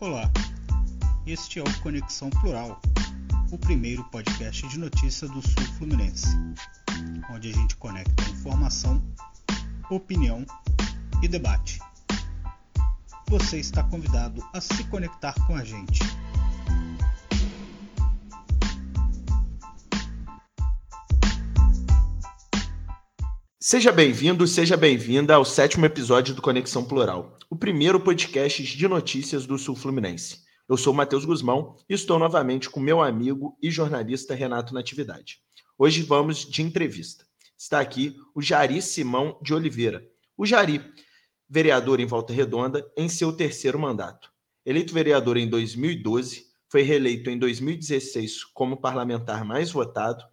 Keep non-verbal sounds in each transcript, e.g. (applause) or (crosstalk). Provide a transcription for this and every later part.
Olá, este é o Conexão Plural, o primeiro podcast de notícia do Sul Fluminense, onde a gente conecta informação, opinião e debate. Você está convidado a se conectar com a gente. Seja bem-vindo, seja bem-vinda ao sétimo episódio do Conexão Plural, o primeiro podcast de notícias do Sul Fluminense. Eu sou Matheus Guzmão e estou novamente com meu amigo e jornalista Renato Natividade. Hoje vamos de entrevista. Está aqui o Jari Simão de Oliveira. O Jari, vereador em Volta Redonda, em seu terceiro mandato. Eleito vereador em 2012, foi reeleito em 2016 como parlamentar mais votado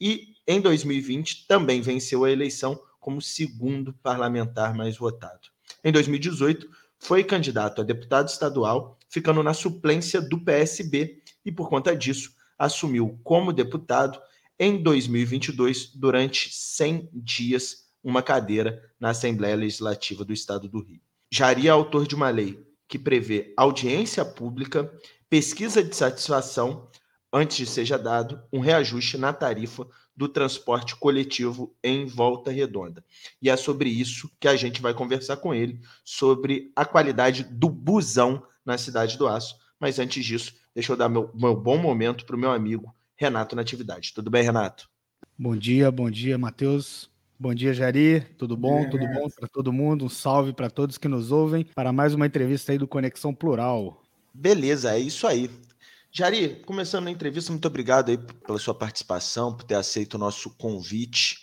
e em 2020 também venceu a eleição como segundo parlamentar mais votado. Em 2018, foi candidato a deputado estadual, ficando na suplência do PSB e, por conta disso, assumiu como deputado em 2022, durante 100 dias, uma cadeira na Assembleia Legislativa do Estado do Rio. Jari é autor de uma lei que prevê audiência pública, pesquisa de satisfação, antes de seja dado um reajuste na tarifa do transporte coletivo em Volta Redonda. E é sobre isso que a gente vai conversar com ele, sobre a qualidade do busão na Cidade do Aço. Mas antes disso, deixa eu dar meu, meu bom momento para o meu amigo Renato Natividade. Tudo bem, Renato? Bom dia, bom dia, Matheus. Bom dia, Jari. Tudo bom? Tudo bom para todo mundo? Um salve para todos que nos ouvem para mais uma entrevista aí do Conexão Plural. Beleza, é isso aí. Jari, começando a entrevista, muito obrigado aí pela sua participação, por ter aceito o nosso convite.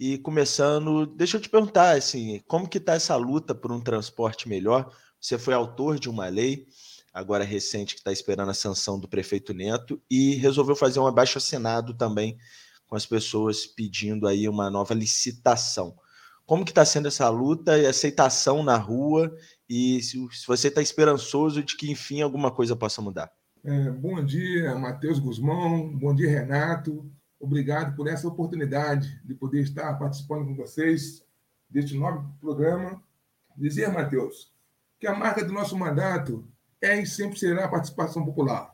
E começando, deixa eu te perguntar, assim, como que está essa luta por um transporte melhor? Você foi autor de uma lei, agora recente, que está esperando a sanção do prefeito Neto, e resolveu fazer um abaixo-assinado também com as pessoas pedindo aí uma nova licitação. Como que está sendo essa luta e aceitação na rua? E se, se você está esperançoso de que, enfim, alguma coisa possa mudar? É, bom dia, Matheus Guzmão. Bom dia, Renato. Obrigado por essa oportunidade de poder estar participando com vocês deste novo programa. Dizer, Matheus, que a marca do nosso mandato é e sempre será a participação popular.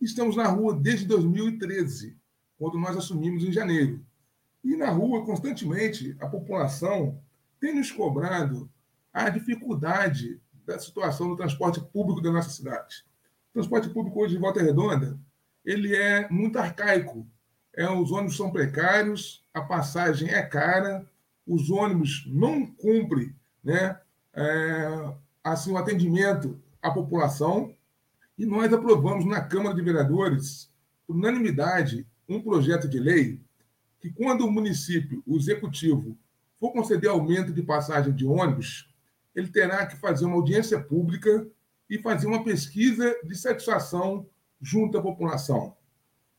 Estamos na rua desde 2013, quando nós assumimos em janeiro. E na rua, constantemente, a população tem nos cobrado a dificuldade da situação do transporte público da nossa cidade. Transporte público hoje em Volta Redonda, ele é muito arcaico. É, os ônibus são precários, a passagem é cara, os ônibus não cumprem né, é, assim, o atendimento à população. E nós aprovamos na Câmara de Vereadores, por unanimidade, um projeto de lei que, quando o município, o executivo, for conceder aumento de passagem de ônibus, ele terá que fazer uma audiência pública e fazer uma pesquisa de satisfação junto à população.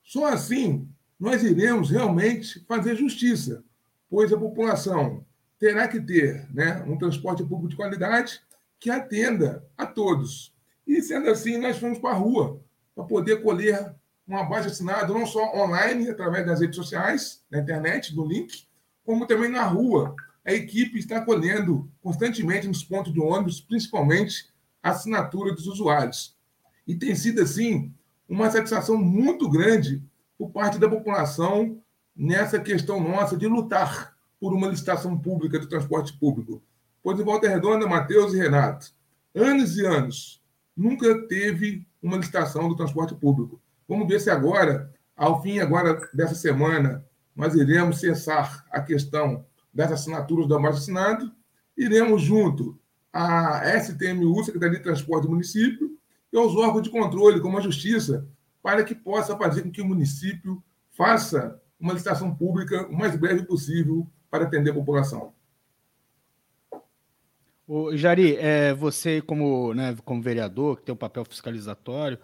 Só assim nós iremos realmente fazer justiça, pois a população terá que ter né, um transporte público de qualidade que atenda a todos. E sendo assim, nós fomos para a rua para poder colher um abaixo assinado, não só online, através das redes sociais, na internet, no link, como também na rua. A equipe está colhendo constantemente nos pontos de ônibus, principalmente assinatura dos usuários. E tem sido, assim, uma satisfação muito grande por parte da população nessa questão nossa de lutar por uma licitação pública do transporte público. Pois em Volta Redonda, Matheus e Renato, anos e anos, nunca teve uma licitação do transporte público. Vamos ver se agora, ao fim agora dessa semana, nós iremos cessar a questão das assinaturas do abaixo assinado, iremos junto a STMU, Secretaria de Transporte do município, e aos órgãos de controle, como a Justiça, para que possa fazer com que o município faça uma licitação pública o mais breve possível para atender a população. O Jari, é, você como, né, como vereador, que tem um papel fiscalizatório,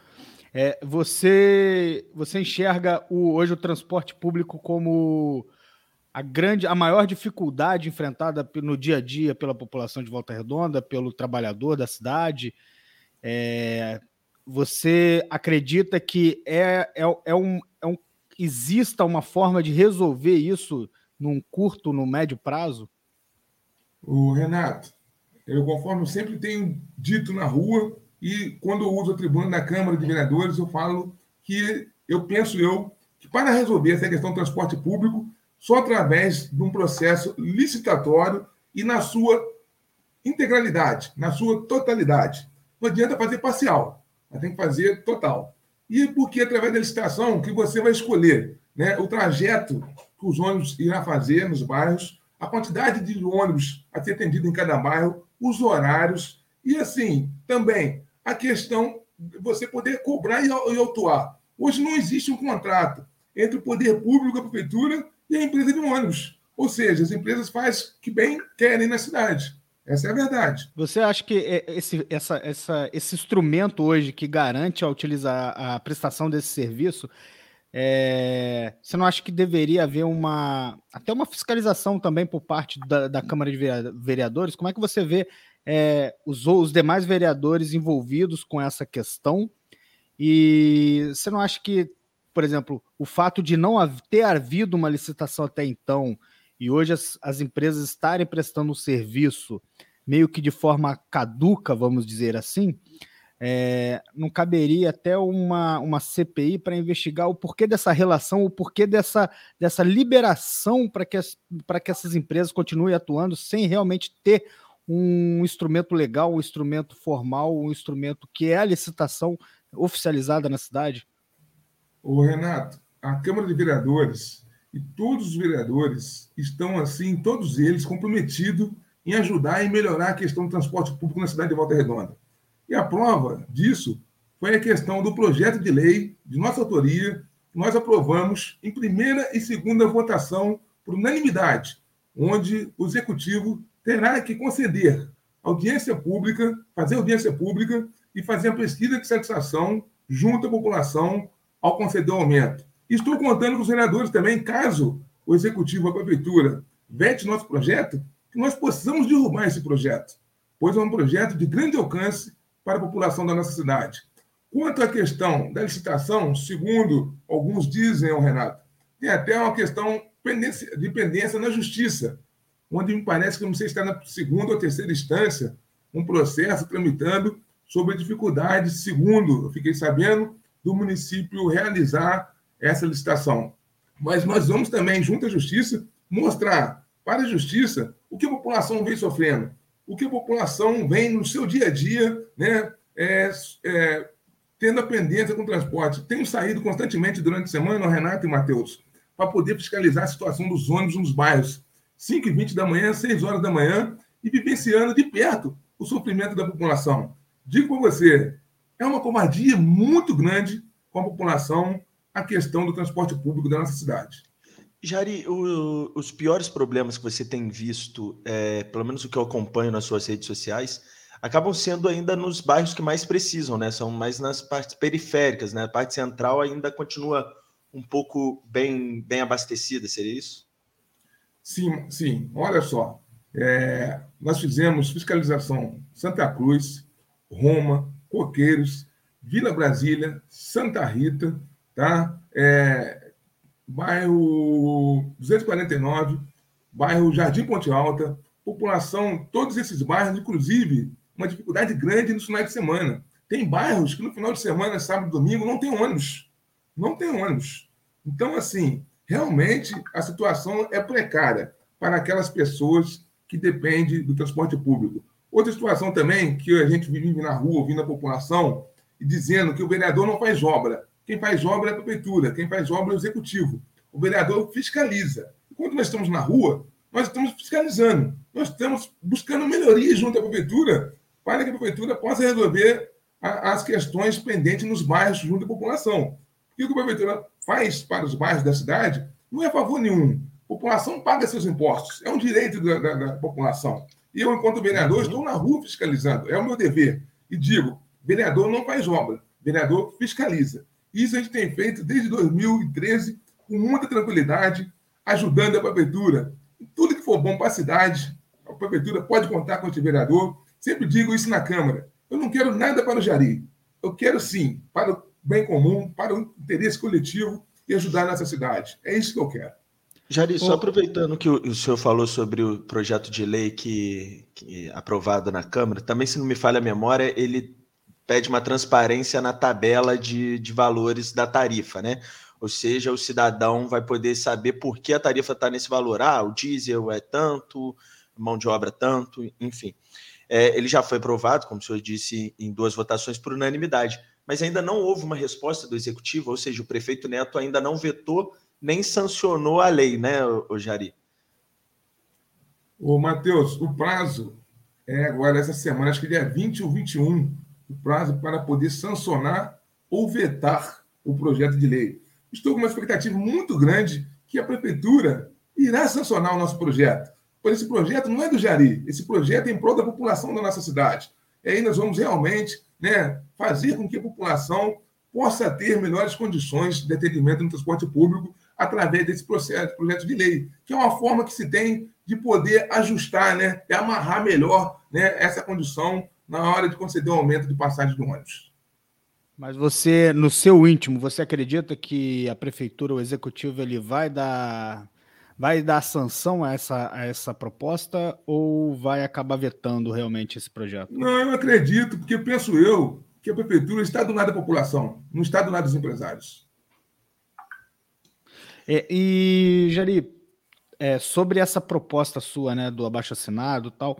é, você, você enxerga o, hoje o transporte público como a grande, a maior dificuldade enfrentada no dia a dia pela população de Volta Redonda, pelo trabalhador da cidade. É, você acredita que é, é, é, um, é um, exista uma forma de resolver isso num curto, no médio prazo? O Renato, eu conforme eu sempre tenho dito na rua, E quando eu uso a tribuna da Câmara de Vereadores, eu falo que eu penso eu que para resolver essa questão do transporte público, só através de um processo licitatório e na sua integralidade, na sua totalidade. Não adianta fazer parcial, mas tem que fazer total. E porque através da licitação que você vai escolher né, o trajeto que os ônibus irão fazer nos bairros, a quantidade de ônibus a ser atendido em cada bairro, os horários e assim também a questão de você poder cobrar e autuar. Hoje não existe um contrato entre o poder público, a prefeitura e a empresa de ônibus. Ou seja, as empresas fazem que bem querem na cidade. Essa é a verdade. Você acha que é, esse, essa, essa, esse instrumento hoje que garante a utilizar a prestação desse serviço, é, você não acha que deveria haver uma até uma fiscalização também por parte da, da Câmara de Vereadores? Como é que você vê é, os, os demais vereadores envolvidos com essa questão? E você não acha que, por exemplo, o fato de não ter havido uma licitação até então e hoje as, as empresas estarem prestando um serviço meio que de forma caduca, vamos dizer assim, é, não caberia até uma, uma CPI para investigar o porquê dessa relação, o porquê dessa, dessa liberação para que, que essas empresas continuem atuando sem realmente ter um instrumento legal, um instrumento formal, um instrumento que é a licitação oficializada na cidade? Ô Renato, a Câmara de Vereadores e todos os vereadores estão, assim, todos eles comprometidos em ajudar e melhorar a questão do transporte público na cidade de Volta Redonda. E a prova disso foi a questão do projeto de lei de nossa autoria, que nós aprovamos em primeira e segunda votação por unanimidade, onde o executivo terá que conceder audiência pública, fazer audiência pública e fazer a pesquisa de satisfação junto à população ao conceder o aumento. Estou contando com os vereadores também, caso o executivo, a prefeitura, vete nosso projeto, que nós possamos derrubar esse projeto, pois é um projeto de grande alcance para a população da nossa cidade. Quanto à questão da licitação, segundo alguns dizem, Renato, tem até uma questão de pendência na justiça, onde me parece que não sei se está na segunda ou terceira instância, um processo tramitando sobre dificuldades, segundo eu fiquei sabendo, do município realizar essa licitação. Mas nós vamos também, junto à Justiça, mostrar para a Justiça o que a população vem sofrendo, o que a população vem no seu dia a dia, né, é, é, tendo a pendência com o transporte. Tenho saído constantemente durante a semana, Renato e Matheus, para poder fiscalizar a situação dos ônibus nos bairros. 5 e 20 da manhã, 6 horas da manhã, e vivenciando de perto o sofrimento da população. Digo para você, é uma covardia muito grande com a população a questão do transporte público da nossa cidade. Jari, o, os piores problemas que você tem visto, é, pelo menos o que eu acompanho nas suas redes sociais, acabam sendo ainda nos bairros que mais precisam, né? São mais nas partes periféricas, né? A parte central ainda continua um pouco bem, bem abastecida, seria isso? Sim, sim. Olha só, é, nós fizemos fiscalização Santa Cruz, Roma, Coqueiros, Vila Brasília, Santa Rita, tá? É, bairro 249, bairro Jardim Ponte Alta, população, todos esses bairros, inclusive, uma dificuldade grande no final de semana. Tem bairros que no final de semana, sábado domingo, não tem ônibus. Não tem ônibus. Então, assim, realmente a situação é precária para aquelas pessoas que dependem do transporte público. Outra situação também que a gente vive na rua, ouvindo a população, e dizendo que o vereador não faz obra. Quem faz obra é a prefeitura, quem faz obra é o executivo. O vereador fiscaliza. Quando nós estamos na rua, nós estamos fiscalizando. Nós estamos buscando melhorias junto à prefeitura para que a prefeitura possa resolver a, as questões pendentes nos bairros junto à população. E o que a prefeitura faz para os bairros da cidade não é favor nenhum. A população paga seus impostos, é um direito da, da, da população. E eu, enquanto vereador, estou na rua fiscalizando, é o meu dever. E digo: vereador não faz obra, vereador fiscaliza. Isso a gente tem feito desde 2013, com muita tranquilidade, ajudando a prefeitura. Tudo que for bom para a cidade, a prefeitura pode contar com esse vereador. Sempre digo isso na Câmara. Eu não quero nada para o Jari. Eu quero sim, para o bem comum, para o interesse coletivo e ajudar nessa cidade. É isso que eu quero. Jari, só aproveitando que o, senhor falou sobre o projeto de lei que, que aprovado na Câmara, também, se não me falha a memória, ele pede uma transparência na tabela de, de valores da tarifa, né? Ou seja, o cidadão vai poder saber por que a tarifa está nesse valor. Ah, o diesel é tanto, mão de obra tanto, enfim. É, ele já foi aprovado, como o senhor disse, em duas votações por unanimidade, mas ainda não houve uma resposta do executivo, ou seja, o prefeito Neto ainda não vetou nem sancionou a lei, né, o Jari? Ô, Matheus, o prazo é agora essa semana, acho que dia 20 ou 21, o prazo para poder sancionar ou vetar o projeto de lei. Estou com uma expectativa muito grande que a prefeitura irá sancionar o nosso projeto. Pois esse projeto não é do Jari, esse projeto é em prol da população da nossa cidade. E aí nós vamos realmente né, fazer com que a população possa ter melhores condições de atendimento no transporte público através desse processo, projeto de lei, que é uma forma que se tem de poder ajustar, né, e amarrar melhor né, essa condição na hora de conceder o um aumento de passagem do ônibus. Mas você, no seu íntimo, você acredita que a prefeitura, o executivo, ele vai dar, vai dar sanção a essa, a essa proposta ou vai acabar vetando realmente esse projeto? Não, eu acredito, porque penso eu que a prefeitura está do lado da população, não está do lado dos empresários. É, e, Jari, é, sobre essa proposta sua, né, do abaixo assinado, tal,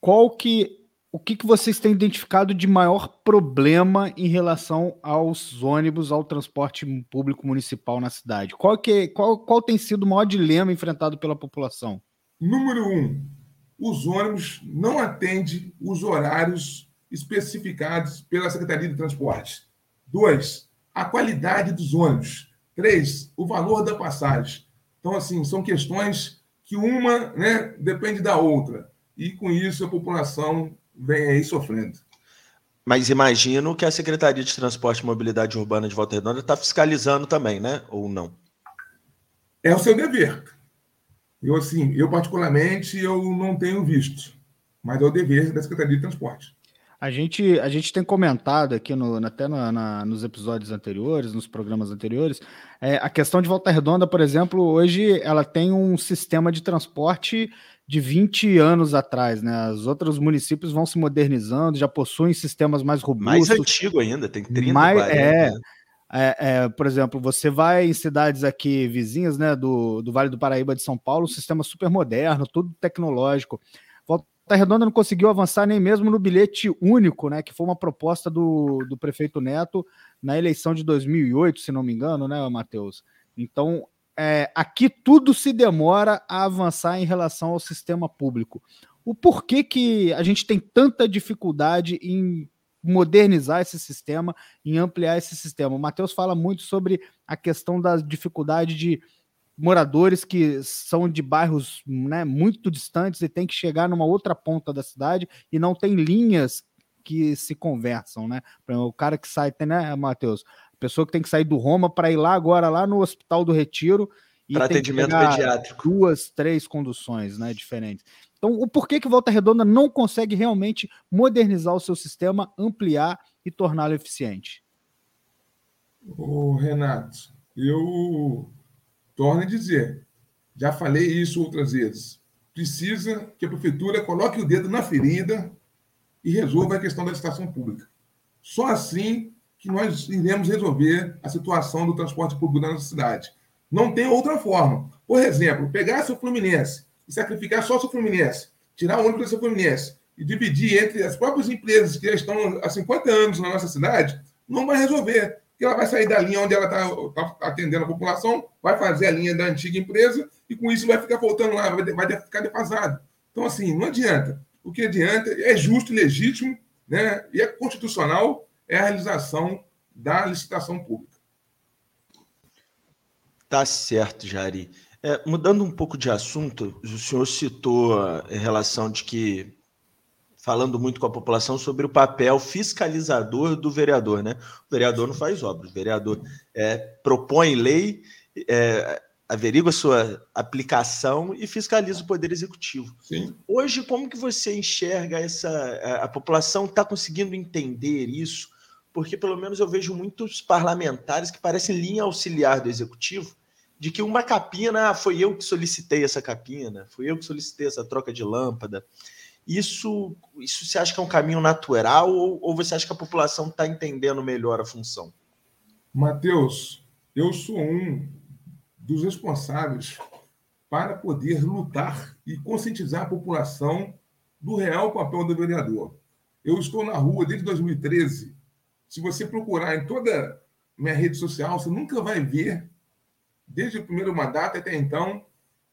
qual que o que, que vocês têm identificado de maior problema em relação aos ônibus, ao transporte público municipal na cidade? Qual, que, qual, qual tem sido o maior dilema enfrentado pela população? Número um, os ônibus não atendem os horários especificados pela Secretaria de Transporte. Dois, a qualidade dos ônibus. Três, o valor da passagem. Então, assim, são questões que uma né, depende da outra. E com isso a população vem aí sofrendo. Mas imagino que a Secretaria de Transporte e Mobilidade Urbana de Volta Redonda está fiscalizando também, né? Ou não? É o seu dever. Eu, assim, eu particularmente, eu não tenho visto. Mas é o dever da Secretaria de Transporte. A gente, a gente tem comentado aqui, no, até no, na, nos episódios anteriores, nos programas anteriores, é, a questão de Volta Redonda, por exemplo, hoje ela tem um sistema de transporte de 20 anos atrás, né? Os outros municípios vão se modernizando, já possuem sistemas mais robustos. Mais antigo ainda, tem 30, mais, 40, é, né? é, é, por exemplo, você vai em cidades aqui vizinhas, né, do, do Vale do Paraíba de São Paulo, um sistema super moderno, tudo tecnológico. Volta Redonda não conseguiu avançar nem mesmo no bilhete único, né? Que foi uma proposta do, do prefeito Neto na eleição de 2008, se não me engano, né, Matheus? Então, é, aqui tudo se demora a avançar em relação ao sistema público. O porquê que a gente tem tanta dificuldade em modernizar esse sistema, em ampliar esse sistema? O Matheus fala muito sobre a questão da dificuldade de moradores que são de bairros né, muito distantes e tem que chegar numa outra ponta da cidade e não tem linhas que se conversam, né? O cara que sai, né, Matheus? A pessoa que tem que sair do Roma para ir lá agora, lá no Hospital do Retiro, e para atendimento pediátrico. Duas, três conduções né, diferentes. Então, o porquê que Volta Redonda não consegue realmente modernizar o seu sistema, ampliar e torná-lo eficiente? Ô, Renato, eu Torne a dizer, já falei isso outras vezes. Precisa que a prefeitura coloque o dedo na ferida e resolva a questão da licitação pública. Só assim que nós iremos resolver a situação do transporte público na nossa cidade. Não tem outra forma. Por exemplo, pegar seu Fluminense e sacrificar só seu Fluminense, tirar o ônibus do seu Fluminense e dividir entre as próprias empresas que já estão há 50 anos na nossa cidade, não vai resolver que ela vai sair da linha onde ela está tá atendendo a população, vai fazer a linha da antiga empresa e com isso vai ficar faltando lá, vai, vai ficar defasado. Então, assim, não adianta. O que adianta é justo e legítimo né, e é constitucional é a realização da licitação pública. Tá certo, Jari. É, mudando um pouco de assunto, o senhor citou em relação de que falando muito com a população sobre o papel fiscalizador do vereador, né? O vereador não faz obra, o vereador é, propõe lei, é, averigua sua aplicação e fiscaliza o poder executivo. Sim. Hoje, como que você enxerga essa? A, a população está conseguindo entender isso? Porque pelo menos eu vejo muitos parlamentares que parecem linha auxiliar do executivo, de que uma capina, ah, foi eu que solicitei essa capina, fui eu que solicitei essa troca de lâmpada. Isso, isso você acha que é um caminho natural ou, ou você acha que a população está entendendo melhor a função? Mateus, eu sou um dos responsáveis para poder lutar e conscientizar a população do real papel do vereador. Eu estou na rua desde 2013. Se você procurar em toda minha rede social, você nunca vai ver, desde o primeiro mandato até então,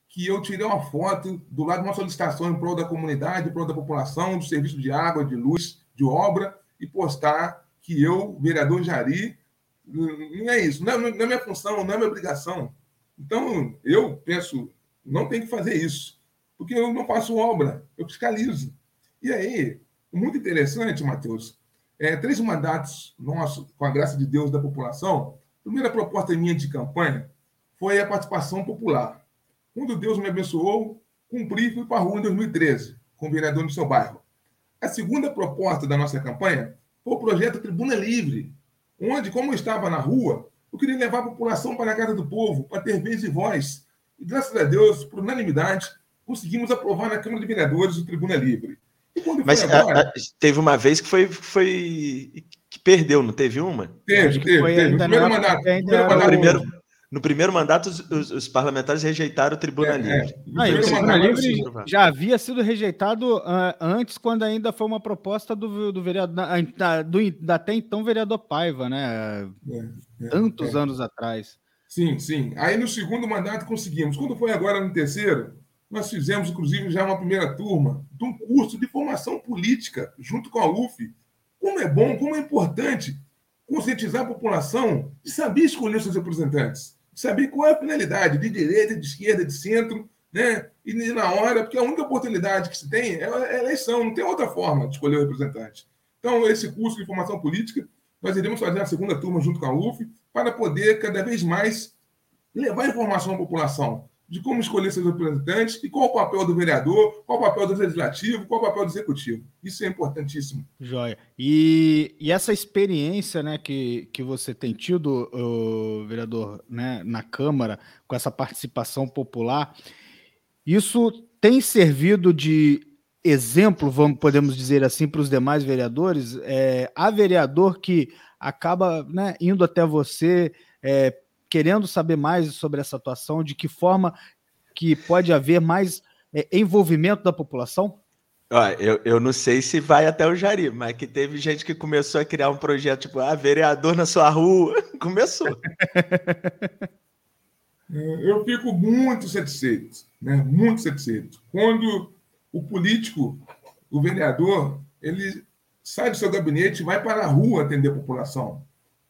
que eu tirei uma foto do lado de uma solicitação em prol da comunidade, em prol da população, do serviço de água, de luz, de obra, e postar que eu, vereador Jari, não é isso, não é, não é minha função, não é minha obrigação. Então, eu penso, não tem que fazer isso, porque eu não faço obra, eu fiscalizo. E aí, muito interessante, Matheus, é, três mandatos nossos, com a graça de Deus, da população. A primeira proposta minha de campanha foi a participação popular. Quando Deus me abençoou, cumpri e fui para a rua em 2013, com o vereador no seu bairro. A segunda proposta da nossa campanha foi o projeto Tribuna Livre, onde, como eu estava na rua, eu queria levar a população para a casa do povo, para ter vez e voz. E, graças a Deus, por unanimidade, conseguimos aprovar na Câmara de Vereadores o Tribuna Livre. Mas agora, a, a, teve uma vez que foi, foi que perdeu, não teve uma? Teve, teve, teve. Primeiro mandato. Primeiro mandato primeiro, no primeiro mandato, os, os, os parlamentares rejeitaram o Tribuna é, Livre. É. Ah, o Tribuna Livre já havia sido rejeitado uh, antes, quando ainda foi uma proposta do, do vereador, da, do, da até então vereador Paiva, né? É, é, Tantos é. anos atrás. Sim, sim. Aí no segundo mandato conseguimos. Quando foi agora no terceiro, nós fizemos, inclusive, já uma primeira turma de um curso de formação política junto com a UF. Como é bom, como é importante conscientizar a população de saber escolher seus representantes, saber qual é a finalidade, de direita, de esquerda, de centro, né? E na hora, porque a única oportunidade que se tem é a eleição, não tem outra forma de escolher o representante. Então, esse curso de formação política, nós iremos fazer a segunda turma junto com a UF para poder cada vez mais levar informação à população de como escolher seus representantes e qual o papel do vereador, qual o papel do legislativo, qual o papel do executivo. Isso é importantíssimo. Joia. E, e essa experiência né, que, que você tem tido, vereador, né, na Câmara, com essa participação popular, isso tem servido de exemplo, vamos podemos dizer assim, para os demais vereadores? É, há vereador que acaba né, indo até você, é, querendo saber mais sobre essa atuação, de que forma que pode haver mais é, envolvimento da população? eu, eu não sei se vai até o Jari, mas que teve gente que começou a criar um projeto tipo, ah, vereador na sua rua. (laughs) Começou. É, eu fico muito satisfeito, né? muito satisfeito. Quando o político, o vereador, ele sai do seu gabinete e vai para a rua atender a população.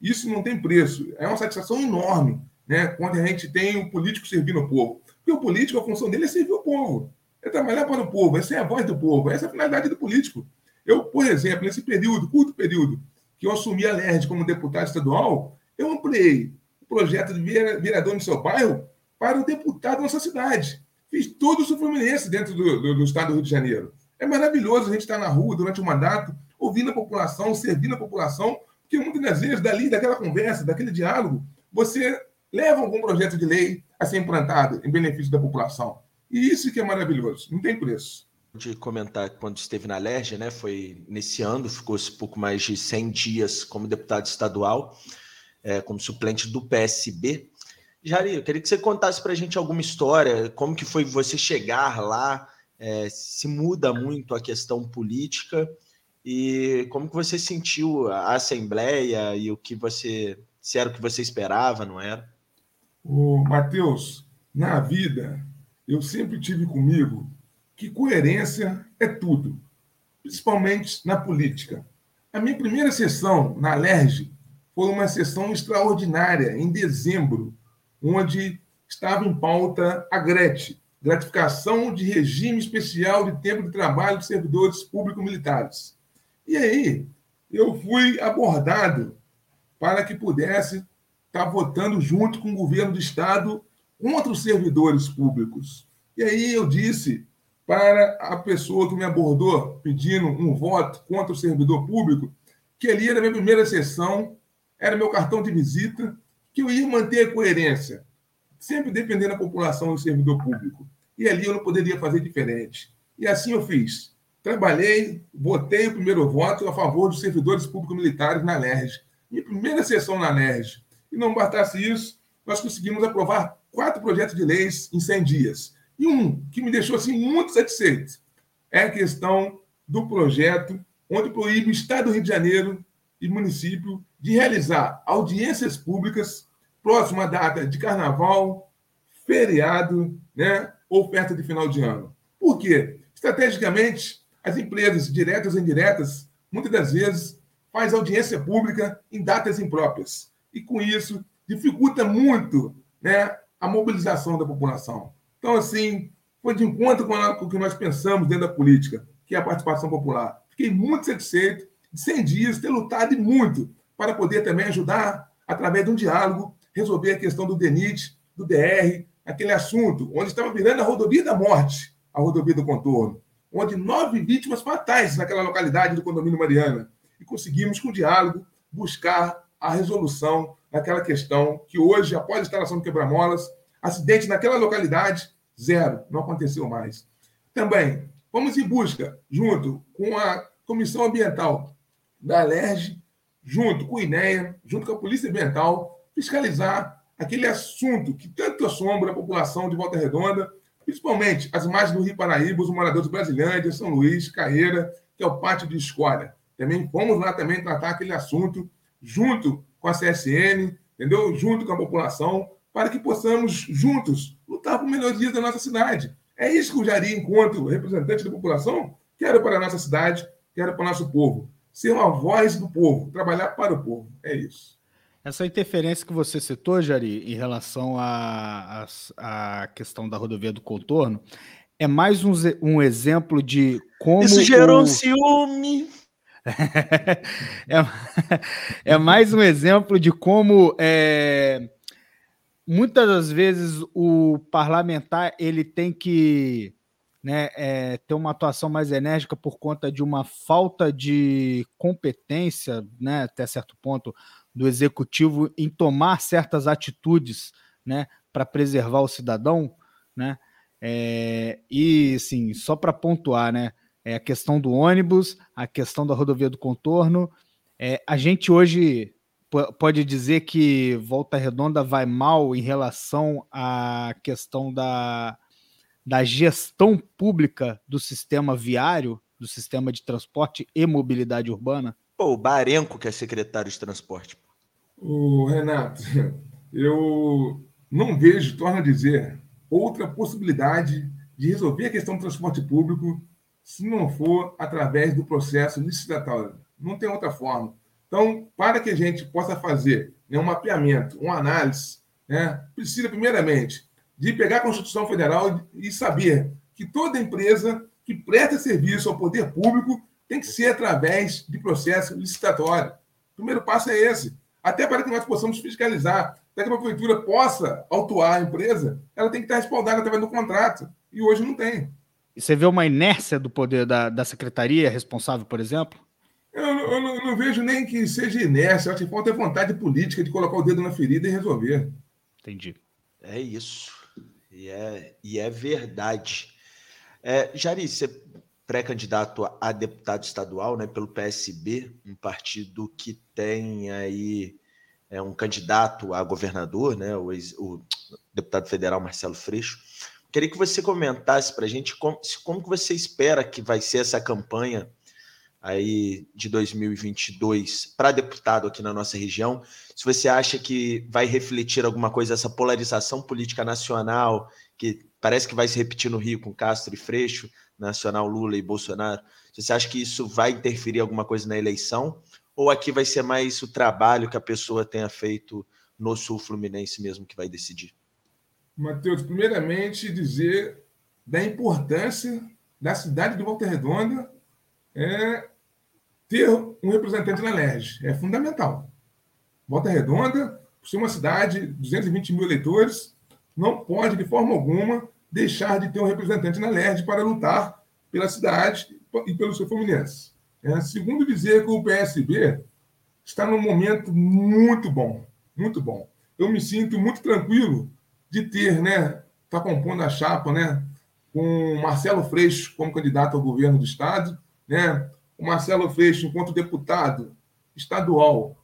Isso não tem preço. É uma satisfação enorme né, quando a gente tem o político servindo o povo. Porque o político, a função dele é servir o povo. É trabalhar para o povo, essa é a voz do povo, essa é a finalidade do político. Eu, por exemplo, nesse período, curto período, que eu assumi a LERD como deputado estadual, eu ampliei o projeto de vereador no seu bairro para o deputado da nossa cidade. Fiz todo o Fluminense dentro do, do, do, estado do Rio de Janeiro. É maravilhoso a gente estar na rua durante o mandato, ouvindo a população, servindo a população, porque muitas das vezes, dali, daquela conversa, daquele diálogo, você leva algum projeto de lei a ser implantado em benefício da população. E isso que é maravilhoso, não tem preço. De comentar quando esteve na LERJ, né? Foi nesse ano, ficou um pouco mais de 100 dias como deputado estadual, é, como suplente do PSB. Jari, eu queria que você contasse para a gente alguma história, como que foi você chegar lá, é, se muda muito a questão política e como que você sentiu a Assembleia e o que você. Se era o que você esperava, não era? O Matheus, na vida, eu sempre tive comigo que coerência é tudo, principalmente na política. A minha primeira sessão na LERJ foi uma sessão extraordinária, em dezembro, onde estava em pauta a GRET, gratificação de regime especial de tempo de trabalho de servidores público-militares. E aí, eu fui abordado para que pudesse estar votando junto com o governo do Estado contra os servidores públicos. E aí eu disse para a pessoa que me abordou pedindo um voto contra o servidor público que ali era a minha primeira sessão, era meu cartão de visita, que eu ia manter a coerência, sempre defendendo a população e o servidor público. E ali eu não poderia fazer diferente. E assim eu fiz. Trabalhei, votei o primeiro voto a favor dos servidores públicos militares na LERJ. Minha primeira sessão na LERJ. E não bastasse isso, nós conseguimos aprovar quatro projetos de leis em 100 dias. E um que me deixou assim, muito satisfeito é a questão do projeto onde proíbe o Estado do Rio de Janeiro e município de realizar audiências públicas próximo à data de carnaval, feriado, né, ou festa de final de ano. Por quê? Estrategicamente, as empresas diretas ou indiretas, muitas das vezes, faz audiência pública em datas impróprias. E com isso, dificulta muito né, a mobilização da população. Então, assim, foi de encontro com o que nós pensamos dentro da política, que é a participação popular. Fiquei muito satisfeito de 100 dias ter lutado muito para poder também ajudar, através de um diálogo, resolver a questão do DENIT, do DR, aquele assunto onde estava virando a rodovia da morte, a rodovia do contorno, onde nove vítimas fatais naquela localidade do condomínio Mariana. E conseguimos, com diálogo, buscar a resolução daquela questão que hoje, após a instalação do quebra-molas, acidente naquela localidade, zero, não aconteceu mais. Também, vamos em busca, junto com a Comissão Ambiental da Alerj, junto com o INEA, junto com a Polícia Ambiental, fiscalizar aquele assunto que tanto assombra a população de Volta Redonda, principalmente as margens do Rio Paraíba, os moradores de São Luís, Carreira, que é o pátio de escolha. Também fomos lá também tratar aquele assunto junto com a CSN, entendeu? Junto com a população, para que possamos juntos lutar por melhorias da nossa cidade. É isso que o Jari, enquanto representante da população, quero para a nossa cidade, quero para o nosso povo. Ser uma voz do povo, trabalhar para o povo. É isso. Essa interferência que você citou, Jari, em relação à a, a, questão da rodovia do contorno, é mais um, um exemplo de como. Isso gerou o... ciúme. (laughs) é, é, mais um exemplo de como é, muitas das vezes o parlamentar ele tem que né, é, ter uma atuação mais enérgica por conta de uma falta de competência, né, até certo ponto, do executivo em tomar certas atitudes, né, para preservar o cidadão, né, é, e sim, só para pontuar, né, é a questão do ônibus, a questão da rodovia do contorno, é, a gente hoje pode dizer que Volta Redonda vai mal em relação à questão da, da gestão pública do sistema viário, do sistema de transporte e mobilidade urbana? Pô, o Barenco, que é secretário de transporte. O Renato, eu não vejo, torno a dizer, outra possibilidade de resolver a questão do transporte público se não for através do processo licitatório. Não tem outra forma. Então, para que a gente possa fazer né, um mapeamento, uma análise, né, precisa, primeiramente, de pegar a Constituição Federal e saber que toda empresa que presta serviço ao poder público tem que ser através de processo licitatório. O primeiro passo é esse até para que nós possamos fiscalizar, para que a prefeitura possa autuar a empresa, ela tem que estar respaldada através do contrato. E hoje não tem. E você vê uma inércia do poder da, da secretaria responsável, por exemplo? Eu, eu, eu não, não, vejo nem que seja inércia, acho que falta vontade política de colocar o dedo na ferida e resolver. Entendi. É isso. E é, e é verdade. É, Jari, você pré-candidato a deputado estadual, né, pelo PSB, um partido que tem aí é, um candidato a governador, né, o, o deputado federal Marcelo Freixo. Queria que você comentasse para a gente como, como que você espera que vai ser essa campanha aí de 2022 para deputado aqui na nossa região. Se você acha que vai refletir alguma coisa essa polarização política nacional que parece que vai se repetir no Rio com Castro e Freixo, nacional Lula e Bolsonaro. Você acha que isso vai interferir alguma coisa na eleição? Ou aqui vai ser mais o trabalho que a pessoa tenha feito no Sul Fluminense mesmo que vai decidir? Matheus, primeiramente dizer da importância da cidade de Volta Redonda é ter um representante na LERJ. É fundamental. Volta Redonda, por ser uma cidade de 220 mil eleitores, não pode, de forma alguma, deixar de ter um representante na LERJ para lutar pela cidade e pelo seu Fluminense. É, segundo dizer que o PSB está num momento muito bom, muito bom. Eu me sinto muito tranquilo de ter, né, tá compondo a chapa, né, com Marcelo Freixo como candidato ao governo do Estado. Né? O Marcelo Freixo, enquanto deputado estadual,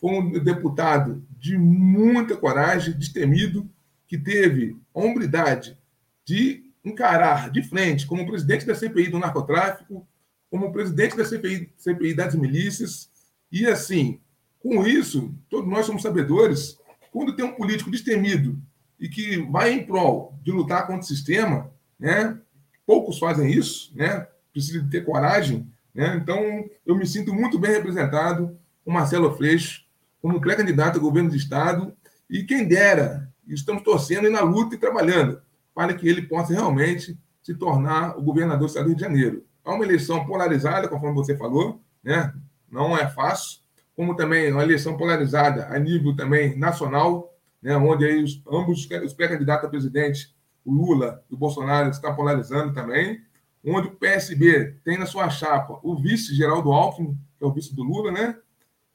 foi um deputado de muita coragem, destemido, que teve a hombridade de encarar de frente como presidente da CPI do narcotráfico, como presidente da CPI, CPI das milícias, e assim, com isso, todos nós somos sabedores, quando tem um político destemido e que vai em prol de lutar contra o sistema, né, poucos fazem isso, né, precisa ter coragem, né, então eu me sinto muito bem representado com Marcelo Freixo, como pré-candidato ao governo do Estado, e quem dera, estamos torcendo e na luta e trabalhando para que ele possa realmente se tornar o governador do Estado do Rio de Janeiro. É uma eleição polarizada, conforme você falou, né? não é fácil, como também uma eleição polarizada a nível também nacional, né? onde aí os, ambos os pré-candidatos a presidente, o Lula e o Bolsonaro, estão polarizando também, onde o PSB tem na sua chapa o vice Geraldo Alckmin, que é o vice do Lula, né?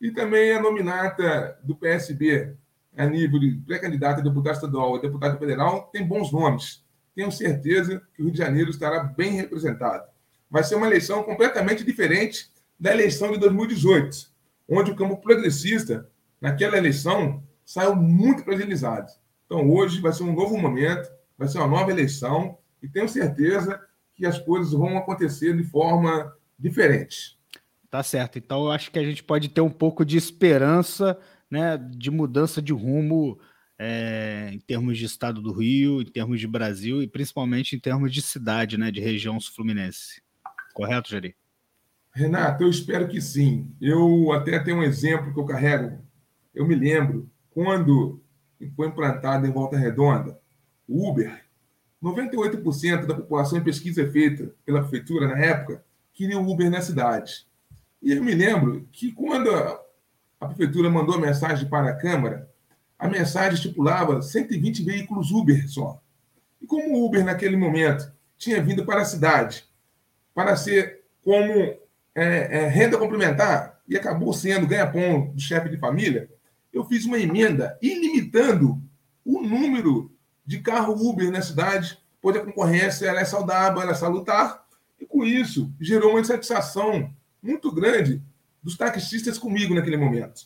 e também a nominata do PSB a nível de pré-candidato a deputado estadual a deputado federal tem bons nomes. Tenho certeza que o Rio de Janeiro estará bem representado vai ser uma eleição completamente diferente da eleição de 2018, onde o campo progressista, naquela eleição, saiu muito fragilizado. Então, hoje vai ser um novo momento, vai ser uma nova eleição, e tenho certeza que as coisas vão acontecer de forma diferente. Tá certo. Então, eu acho que a gente pode ter um pouco de esperança né, de mudança de rumo é, em termos de estado do Rio, em termos de Brasil e principalmente em termos de cidade, né, de região sul-fluminense. Correto, Jari? Renato, eu espero que sim. Eu até tenho um exemplo que eu carrego. Eu me lembro quando foi implantado em Volta Redonda o Uber, 98% da população em pesquisa feita pela prefeitura na época queria o Uber na cidade. E eu me lembro que quando a prefeitura mandou mensagem para a Câmara, a mensagem estipulava 120 veículos Uber só. E como o Uber, naquele momento, tinha vindo para a cidade para ser como é, é, renda complementar e acabou sendo ganha-pão do chefe de família, eu fiz uma emenda ilimitando o número de carro Uber na cidade, pois a concorrência ela é saudável, ela é salutar, e com isso gerou uma insatisfação muito grande dos taxistas comigo naquele momento.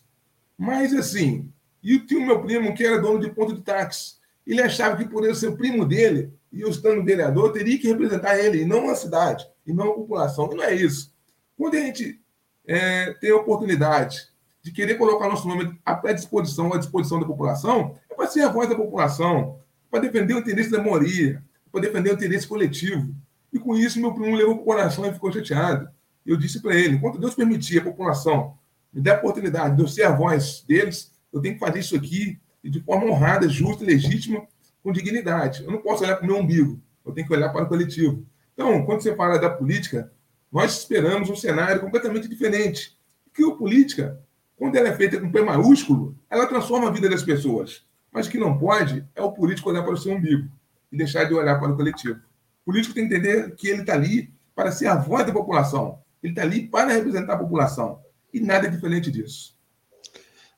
Mas assim, e tinha o meu primo que era dono de ponto de táxi. Ele achava que por eu ser primo dele, e eu estando vereador, teria que representar ele, e não a cidade e não a população. E não é isso. Quando a gente é, tem a oportunidade de querer colocar nosso nome à disposição, à disposição da população, é para ser a voz da população, para defender o interesse da maioria, para defender o interesse coletivo. E com isso, meu primo levou para o coração e ficou chateado. Eu disse para ele: enquanto Deus permitir a população me der a oportunidade de eu ser a voz deles, eu tenho que fazer isso aqui de forma honrada, justa, legítima, com dignidade. Eu não posso olhar para o meu umbigo, eu tenho que olhar para o coletivo. Então, quando você fala da política, nós esperamos um cenário completamente diferente. Porque a política, quando ela é feita com P maiúsculo, ela transforma a vida das pessoas. Mas o que não pode é o político olhar para o seu umbigo e deixar de olhar para o coletivo. O político tem que entender que ele está ali para ser a voz da população. Ele está ali para representar a população. E nada é diferente disso.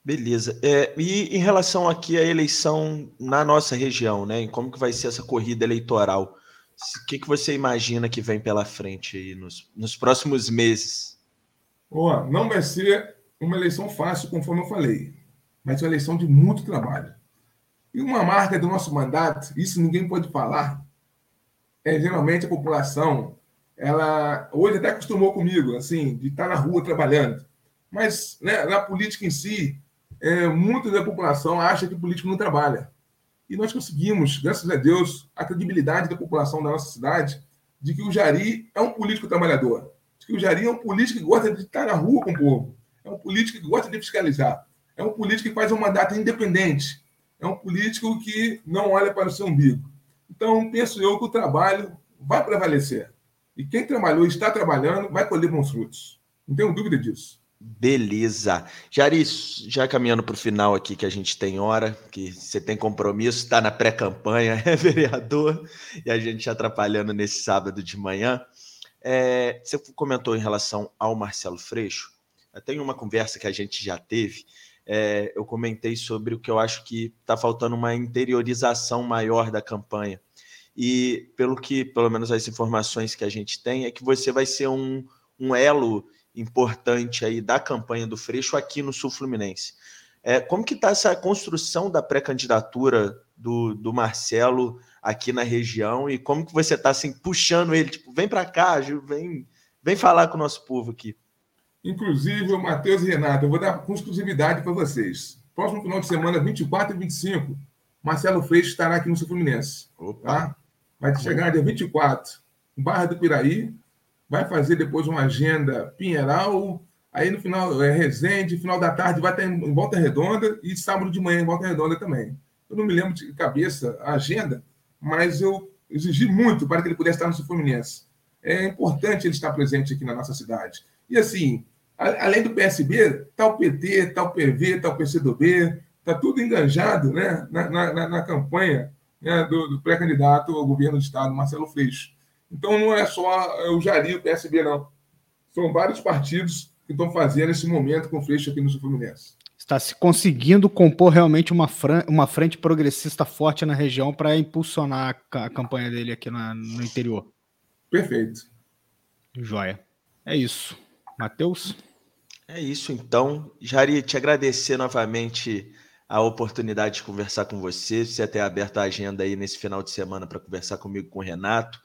Beleza. É, e em relação aqui à eleição na nossa região, né? Em como que vai ser essa corrida eleitoral? O que, que você imagina que vem pela frente aí nos, nos próximos meses? Oh, não vai ser uma eleição fácil, conforme eu falei, mas uma eleição de muito trabalho. E uma marca do nosso mandato, isso ninguém pode falar, é geralmente a população, ela hoje até acostumou comigo, assim, de estar na rua trabalhando. Mas né, na política em si, é, muita da população acha que político não trabalha. E nós conseguimos, graças a Deus, a credibilidade da população da nossa cidade de que o Jari é um político trabalhador, de que o Jari é um político que gosta de estar na rua com o povo, é um político que gosta de fiscalizar, é um político que faz um mandato independente, é um político que não olha para o seu umbigo. Então, penso eu que o trabalho vai prevalecer. E quem trabalhou e está trabalhando vai colher bons frutos. Não tenho dúvida disso. Beleza. Jari, já caminhando para o final aqui, que a gente tem hora, que você tem compromisso, está na pré-campanha, (laughs) é vereador, e a gente atrapalhando nesse sábado de manhã. É, você comentou em relação ao Marcelo Freixo, tem uma conversa que a gente já teve, é, eu comentei sobre o que eu acho que está faltando uma interiorização maior da campanha. E pelo que, pelo menos as informações que a gente tem, é que você vai ser um, um elo importante aí da campanha do Freixo aqui no Sul Fluminense. É, como que está essa construção da pré-candidatura do, do Marcelo aqui na região e como que você está assim, puxando ele, tipo, vem para cá, Gil, vem, vem falar com o nosso povo aqui. Inclusive, o Matheus e Renato, eu vou dar com exclusividade para vocês. Próximo final de semana, 24 e 25, Marcelo Freixo estará aqui no Sul Fluminense. Opa. Tá? Vai chegar dia 24, no bairro do Piraí, vai fazer depois uma agenda Pinheiral, aí no final é Resende, final da tarde vai estar em Volta Redonda e sábado de manhã em Volta Redonda também. Eu não me lembro de cabeça a agenda, mas eu exigi muito para que ele pudesse estar no Sul Fluminense. É importante ele estar presente aqui na nossa cidade. E assim, além do PSB, está o PT, está o PV, está o PCdoB, está tudo enganjado né, na, na, na campanha né, do, do pré-candidato ao governo do Estado, Marcelo Freixo. Então não é só o Jari e o PSB, não. São vários partidos que estão fazendo esse momento com o Freixo aqui no Sul Fluminense. Está se conseguindo compor realmente uma, uma frente progressista forte na região para impulsionar a, a, campanha dele aqui na, no interior. Perfeito. Joia. É isso. Matheus? É isso, então. Jari, te agradecer novamente a oportunidade de conversar com você, você ter aberto a agenda aí nesse final de semana para conversar comigo com o Renato.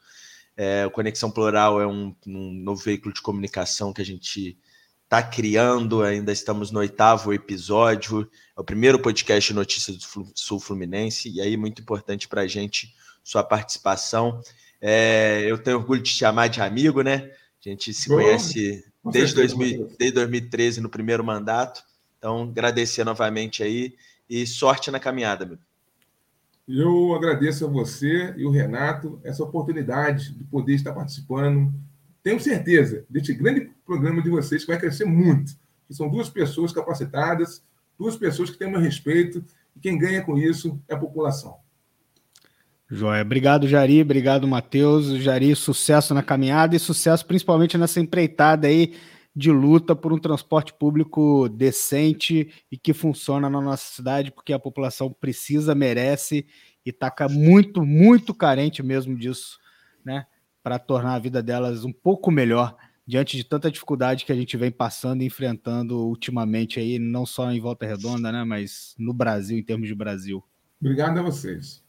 É, o Conexão Plural é um, um, novo veículo de comunicação que a gente está criando, ainda estamos no oitavo episódio, é o primeiro podcast de notícias do Sul Fluminense, e aí muito importante para a gente sua participação. É, eu tenho orgulho de te chamar de amigo, né? A gente se Bom, conhece desde, 2000, desde 2013, no primeiro mandato. Então, agradecer novamente aí e sorte na caminhada, meu. Eu agradeço a você e o Renato essa oportunidade de poder estar participando. Tenho certeza deste grande programa de vocês que vai crescer muito. Que são duas pessoas capacitadas, duas pessoas que têm meu respeito, e quem ganha com isso é a população. Joia. Obrigado, Jari. Obrigado, Matheus. Jari, sucesso na caminhada e sucesso principalmente nessa empreitada aí de luta por um transporte público decente e que funciona na nossa cidade, porque a população precisa, merece e está muito, muito carente mesmo disso, né? Para tornar a vida delas um pouco melhor diante de tanta dificuldade que a gente vem passando e enfrentando ultimamente aí, não só em Volta Redonda, né? Mas no Brasil, em termos de Brasil. Obrigado a vocês.